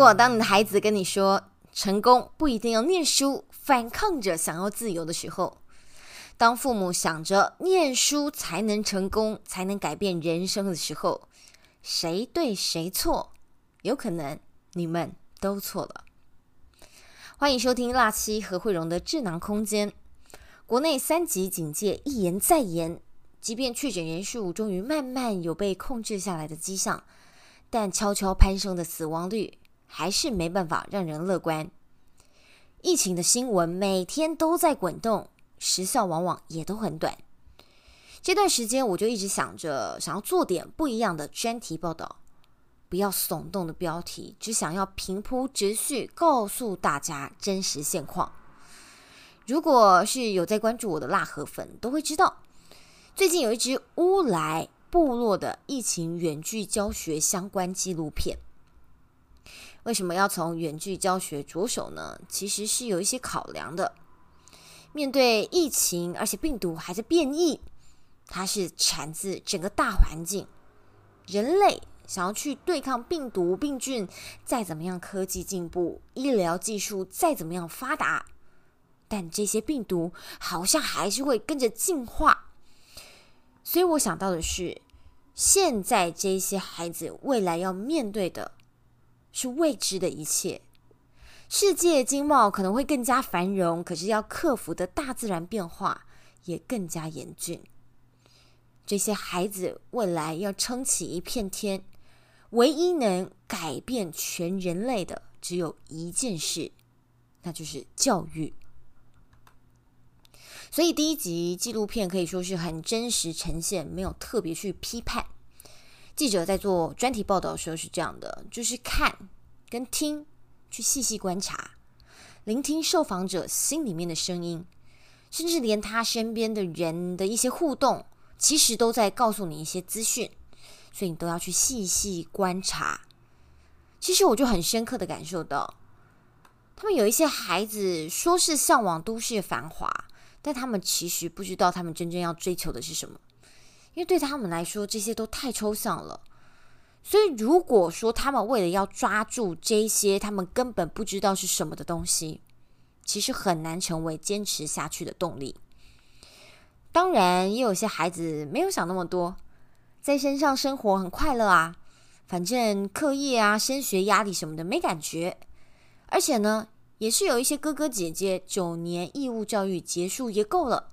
如果当你的孩子跟你说成功不一定要念书，反抗着想要自由的时候，当父母想着念书才能成功，才能改变人生的时候，谁对谁错？有可能你们都错了。欢迎收听辣七和慧荣的智囊空间。国内三级警戒一延再延，即便确诊人数终于慢慢有被控制下来的迹象，但悄悄攀升的死亡率还是没办法让人乐观。疫情的新闻每天都在滚动，时效往往也都很短。这段时间我就一直想着，想要做点不一样的专题报道，不要耸动的标题，只想要平铺直叙，告诉大家真实现况。如果是有在关注我的辣河粉，都会知道，最近有一支乌来部落的疫情远距教学相关纪录片。为什么要从远距教学着手呢？其实是有一些考量的。面对疫情，而且病毒还在变异，它是产自整个大环境，人类想要去对抗病毒病菌，再怎么样科技进步，医疗技术再怎么样发达。但这些病毒好像还是会跟着进化，所以我想到的是，现在这些孩子未来要面对的是未知的一切。世界经贸可能会更加繁荣，可是要克服的大自然变化也更加严峻。这些孩子未来要撑起一片天，唯一能改变全人类的只有一件事，那就是教育。所以第一集纪录片可以说是很真实呈现，没有特别去批判。记者在做专题报道的时候是这样的，就是看跟听，去细细观察，聆听受访者心里面的声音，甚至连他身边的人的一些互动，其实都在告诉你一些资讯，所以你都要去细细观察。其实我就很深刻的感受到，他们有一些孩子说是向往都市繁华。但他们其实不知道，他们真正要追求的是什么，因为对他们来说，这些都太抽象了。所以，如果说他们为了要抓住这些他们根本不知道是什么的东西，其实很难成为坚持下去的动力。当然，也有些孩子没有想那么多，在身上生活很快乐啊，反正课业啊、升学压力什么的没感觉，而且呢。也是有一些哥哥姐姐九年义务教育结束也够了，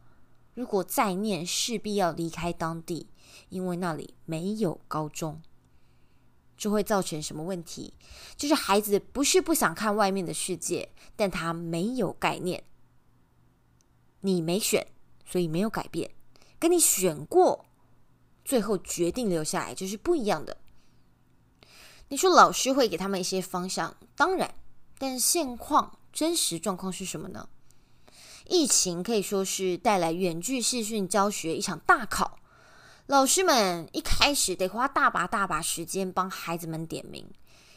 如果再念，势必要离开当地，因为那里没有高中，就会造成什么问题？就是孩子不是不想看外面的世界，但他没有概念。你没选，所以没有改变；跟你选过，最后决定留下来，就是不一样的。你说老师会给他们一些方向，当然。但现况真实状况是什么呢？疫情可以说是带来远距视讯教学一场大考，老师们一开始得花大把大把时间帮孩子们点名，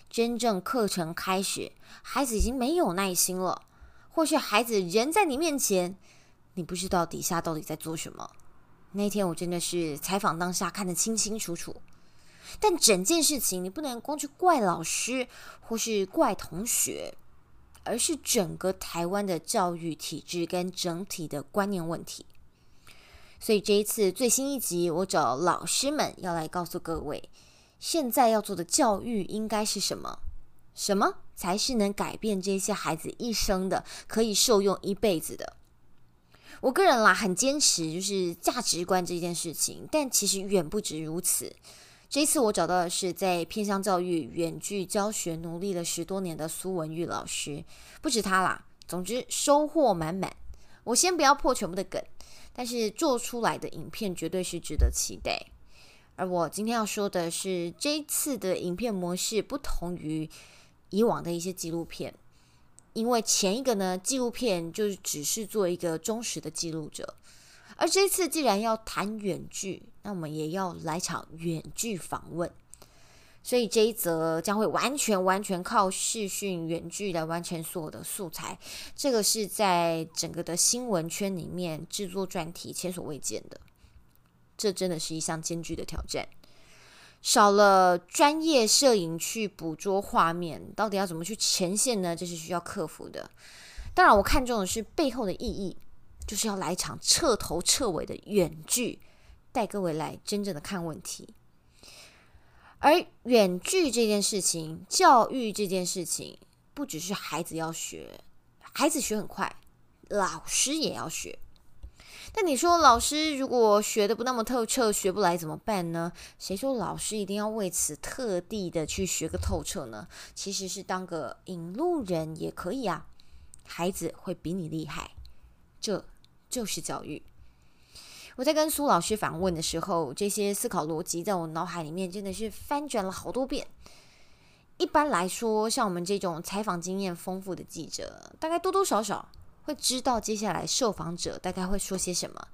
真正课程开始，孩子已经没有耐心了，或是孩子人在你面前，你不知道底下到底在做什么。那天我真的是采访当下看得清清楚楚。但整件事情，你不能光去怪老师或是怪同学，而是整个台湾的教育体制跟整体的观念问题。所以这一次最新一集，我找老师们要来告诉各位，现在要做的教育应该是什么？什么才是能改变这些孩子一生的，可以受用一辈子的？我个人啦，很坚持就是价值观这件事情，但其实远不止如此。这一次我找到的是在偏乡教育远距教学努力了十多年的苏文玉老师，不止他啦，总之收获满满。我先不要破全部的梗，但是做出来的影片绝对是值得期待。而我今天要说的是，这一次的影片模式不同于以往的一些纪录片，因为前一个呢，纪录片就是只是做一个忠实的记录者。而这次既然要谈远距，那我们也要来场远距访问，所以这一则将会完全完全靠视讯远距来完成所有的素材。这个是在整个的新闻圈里面制作专题前所未见的，这真的是一项艰巨的挑战。少了专业摄影去捕捉画面，到底要怎么去呈现呢？这是需要克服的。当然，我看重的是背后的意义，就是要来一场彻头彻尾的远距，带各位来真正的看问题。而远距这件事情，教育这件事情，不只是孩子要学，孩子学很快，老师也要学。但你说老师如果学的不那么透彻，学不来怎么办呢？谁说老师一定要为此特地的去学个透彻呢？其实是当个引路人也可以啊。孩子会比你厉害，这就是教育。我在跟苏老师访问的时候，这些思考逻辑在我脑海里面真的是翻转了好多遍。一般来说，像我们这种采访经验丰富的记者，大概多多少少。会知道接下来受访者大概会说些什么，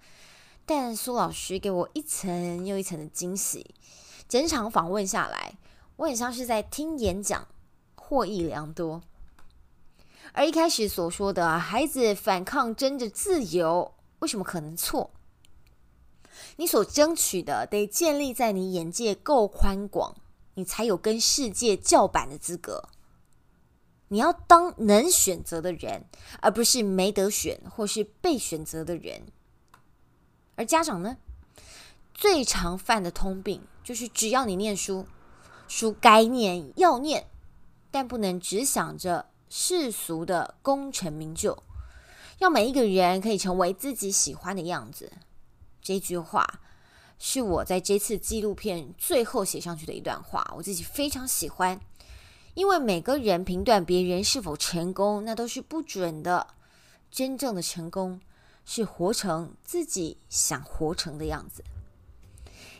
但苏老师给我一层又一层的惊喜。整场访问下来，我很像是在听演讲，获益良多。而一开始所说的孩子反抗争着自由，为什么可能错？你所争取的得建立在你眼界够宽广，你才有跟世界叫板的资格。你要当能选择的人，而不是没得选或是被选择的人。而家长呢，最常犯的通病就是：只要你念书，书该念要念，但不能只想着世俗的功成名就，要每一个人可以成为自己喜欢的样子。这句话是我在这次纪录片最后写上去的一段话，我自己非常喜欢。因为每个人评断别人是否成功，那都是不准的。真正的成功是活成自己想活成的样子。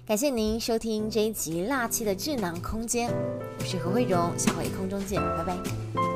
感谢您收听这一集《辣气的智囊空间》，我是何慧荣，下回空中见，拜拜。